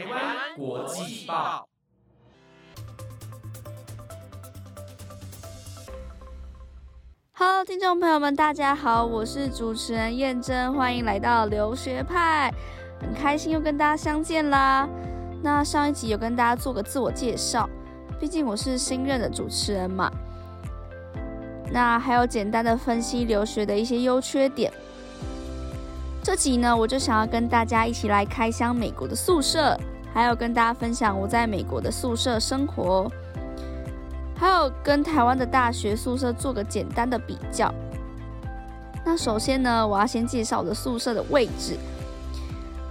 台湾国际报，Hello，听众朋友们，大家好，我是主持人燕珍，欢迎来到留学派，很开心又跟大家相见啦。那上一集有跟大家做个自我介绍，毕竟我是新任的主持人嘛。那还有简单的分析留学的一些优缺点。这集呢，我就想要跟大家一起来开箱美国的宿舍，还有跟大家分享我在美国的宿舍生活，还有跟台湾的大学宿舍做个简单的比较。那首先呢，我要先介绍我的宿舍的位置。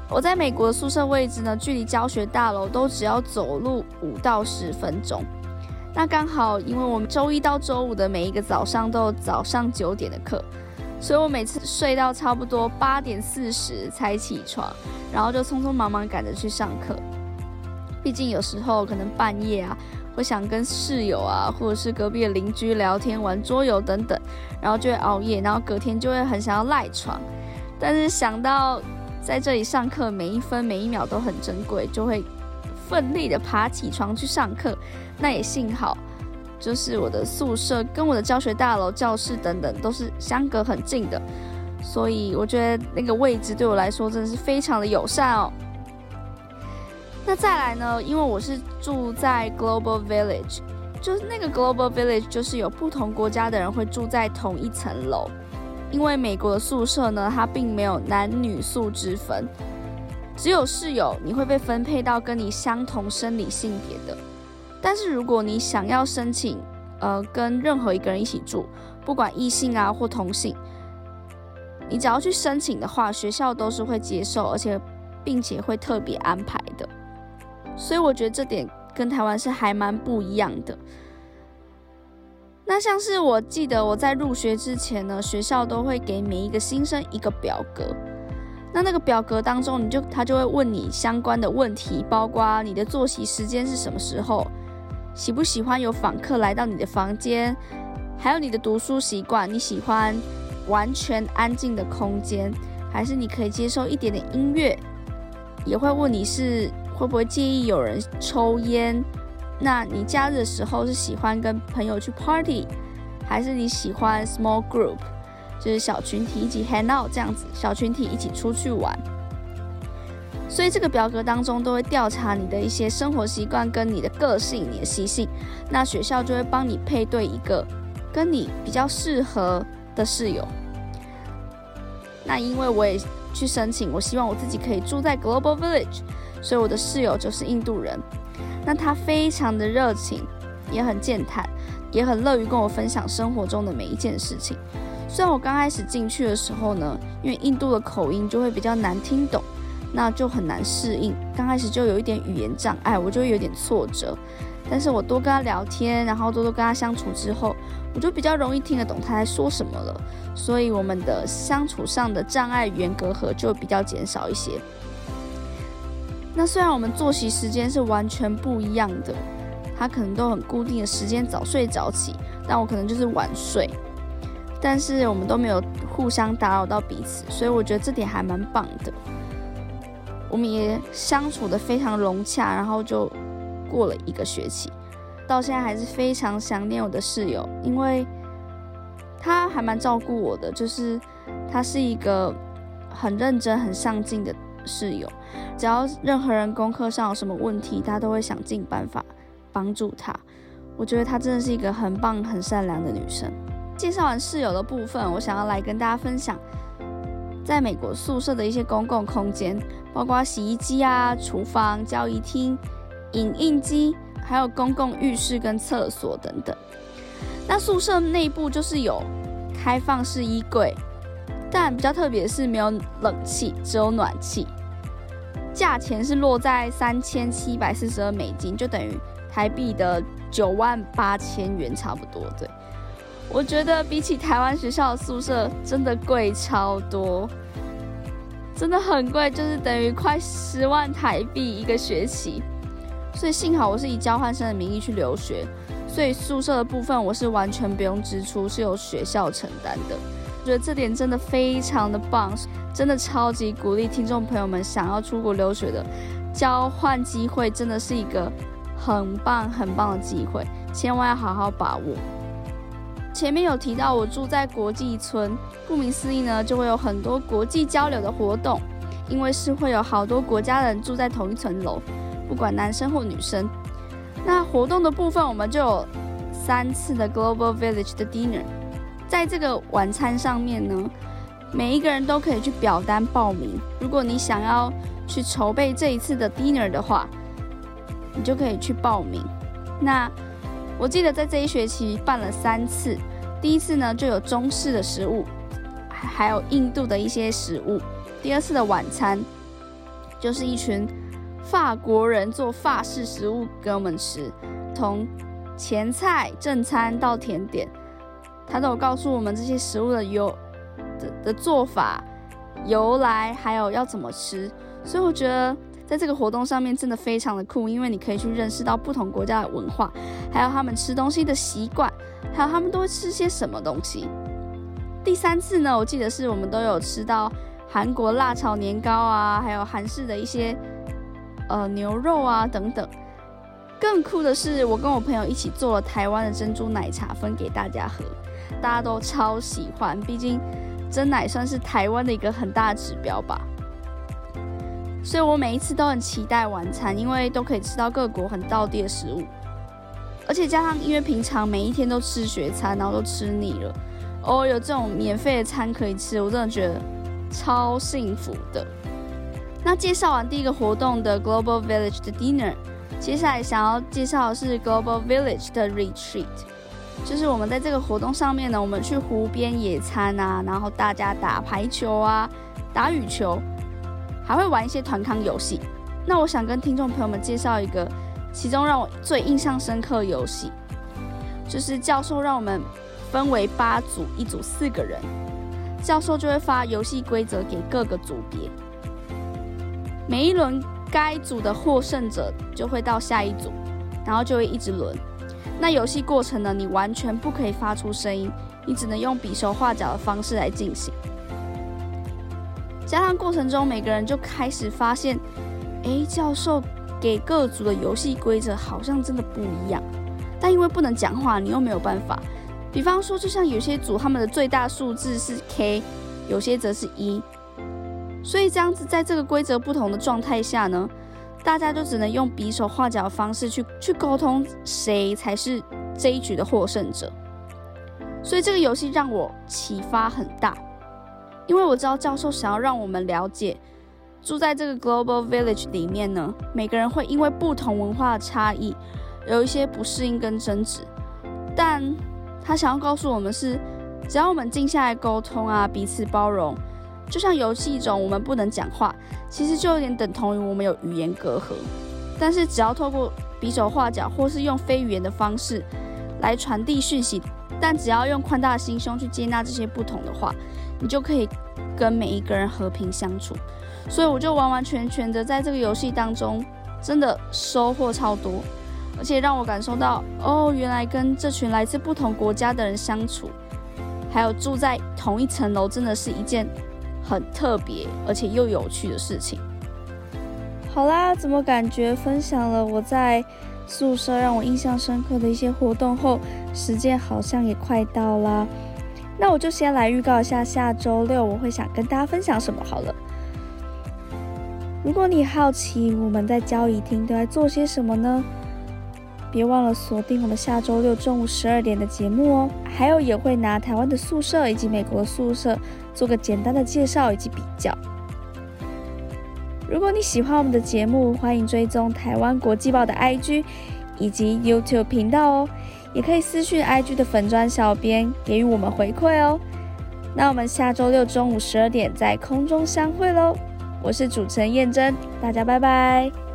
我在美国的宿舍位置呢，距离教学大楼都只要走路五到十分钟。那刚好，因为我们周一到周五的每一个早上都有早上九点的课。所以我每次睡到差不多八点四十才起床，然后就匆匆忙忙赶着去上课。毕竟有时候可能半夜啊，会想跟室友啊，或者是隔壁的邻居聊天、玩桌游等等，然后就会熬夜，然后隔天就会很想要赖床。但是想到在这里上课每一分每一秒都很珍贵，就会奋力的爬起床去上课。那也幸好。就是我的宿舍跟我的教学大楼、教室等等都是相隔很近的，所以我觉得那个位置对我来说真的是非常的友善哦。那再来呢，因为我是住在 Global Village，就是那个 Global Village 就是有不同国家的人会住在同一层楼，因为美国的宿舍呢，它并没有男女宿之分，只有室友你会被分配到跟你相同生理性别的。但是如果你想要申请，呃，跟任何一个人一起住，不管异性啊或同性，你只要去申请的话，学校都是会接受，而且并且会特别安排的。所以我觉得这点跟台湾是还蛮不一样的。那像是我记得我在入学之前呢，学校都会给每一个新生一个表格。那那个表格当中，你就他就会问你相关的问题，包括你的作息时间是什么时候。喜不喜欢有访客来到你的房间？还有你的读书习惯，你喜欢完全安静的空间，还是你可以接受一点点音乐？也会问你是会不会介意有人抽烟？那你假日的时候是喜欢跟朋友去 party，还是你喜欢 small group，就是小群体一起 hang out 这样子，小群体一起出去玩？所以这个表格当中都会调查你的一些生活习惯跟你的个性、你的习性，那学校就会帮你配对一个跟你比较适合的室友。那因为我也去申请，我希望我自己可以住在 Global Village，所以我的室友就是印度人。那他非常的热情，也很健谈，也很乐于跟我分享生活中的每一件事情。虽然我刚开始进去的时候呢，因为印度的口音就会比较难听懂。那就很难适应，刚开始就有一点语言障碍，我就有点挫折。但是我多跟他聊天，然后多多跟他相处之后，我就比较容易听得懂他在说什么了。所以我们的相处上的障碍、语言隔阂就比较减少一些。那虽然我们作息时间是完全不一样的，他可能都很固定的时间早睡早起，但我可能就是晚睡。但是我们都没有互相打扰到彼此，所以我觉得这点还蛮棒的。我们也相处的非常融洽，然后就过了一个学期，到现在还是非常想念我的室友，因为他还蛮照顾我的，就是他是一个很认真、很上进的室友，只要任何人功课上有什么问题，他都会想尽办法帮助他。我觉得她真的是一个很棒、很善良的女生。介绍完室友的部分，我想要来跟大家分享。在美国宿舍的一些公共空间，包括洗衣机啊、厨房、交易厅、影印机，还有公共浴室跟厕所等等。那宿舍内部就是有开放式衣柜，但比较特别是没有冷气，只有暖气。价钱是落在三千七百四十二美金，就等于台币的九万八千元差不多，对。我觉得比起台湾学校的宿舍，真的贵超多，真的很贵，就是等于快十万台币一个学期。所以幸好我是以交换生的名义去留学，所以宿舍的部分我是完全不用支出，是由学校承担的。我觉得这点真的非常的棒，真的超级鼓励听众朋友们想要出国留学的，交换机会真的是一个很棒很棒的机会，千万要好好把握。前面有提到我住在国际村，顾名思义呢，就会有很多国际交流的活动，因为是会有好多国家人住在同一层楼，不管男生或女生。那活动的部分，我们就有三次的 Global Village 的 dinner，在这个晚餐上面呢，每一个人都可以去表单报名。如果你想要去筹备这一次的 dinner 的话，你就可以去报名。那我记得在这一学期办了三次，第一次呢就有中式的食物，还有印度的一些食物。第二次的晚餐就是一群法国人做法式食物给我们吃，从前菜、正餐到甜点，他都有告诉我们这些食物的由的的做法、由来，还有要怎么吃。所以我觉得。在这个活动上面真的非常的酷，因为你可以去认识到不同国家的文化，还有他们吃东西的习惯，还有他们都会吃些什么东西。第三次呢，我记得是我们都有吃到韩国辣炒年糕啊，还有韩式的一些呃牛肉啊等等。更酷的是，我跟我朋友一起做了台湾的珍珠奶茶分给大家喝，大家都超喜欢，毕竟真奶算是台湾的一个很大的指标吧。所以我每一次都很期待晚餐，因为都可以吃到各国很道地的食物，而且加上因为平常每一天都吃学餐，然后都吃腻了，哦，有这种免费的餐可以吃，我真的觉得超幸福的。那介绍完第一个活动的 Global Village 的 Dinner，接下来想要介绍的是 Global Village 的 Retreat，就是我们在这个活动上面呢，我们去湖边野餐啊，然后大家打排球啊，打羽球。还会玩一些团康游戏。那我想跟听众朋友们介绍一个，其中让我最印象深刻游戏，就是教授让我们分为八组，一组四个人，教授就会发游戏规则给各个组别。每一轮该组的获胜者就会到下一组，然后就会一直轮。那游戏过程呢，你完全不可以发出声音，你只能用比手画脚的方式来进行。加上过程中，每个人就开始发现，哎，教授给各组的游戏规则好像真的不一样。但因为不能讲话，你又没有办法。比方说，就像有些组他们的最大数字是 K，有些则是一，所以这样子在这个规则不同的状态下呢，大家就只能用比手画脚的方式去去沟通谁才是这一局的获胜者。所以这个游戏让我启发很大。因为我知道教授想要让我们了解，住在这个 global village 里面呢，每个人会因为不同文化的差异，有一些不适应跟争执。但他想要告诉我们是，只要我们静下来沟通啊，彼此包容，就像游戏中我们不能讲话，其实就有点等同于我们有语言隔阂。但是只要透过比手画脚，或是用非语言的方式来传递讯息，但只要用宽大的心胸去接纳这些不同的话。你就可以跟每一个人和平相处，所以我就完完全全的在这个游戏当中，真的收获超多，而且让我感受到，哦，原来跟这群来自不同国家的人相处，还有住在同一层楼，真的是一件很特别而且又有趣的事情。好啦，怎么感觉分享了我在宿舍让我印象深刻的一些活动后，时间好像也快到啦。那我就先来预告一下下周六我会想跟大家分享什么好了。如果你好奇我们在交易厅都在做些什么呢？别忘了锁定我们下周六中午十二点的节目哦。还有也会拿台湾的宿舍以及美国的宿舍做个简单的介绍以及比较。如果你喜欢我们的节目，欢迎追踪台湾国际报的 IG 以及 YouTube 频道哦。也可以私讯 IG 的粉砖小编给予我们回馈哦。那我们下周六中午十二点在空中相会喽！我是主持人燕珍，大家拜拜。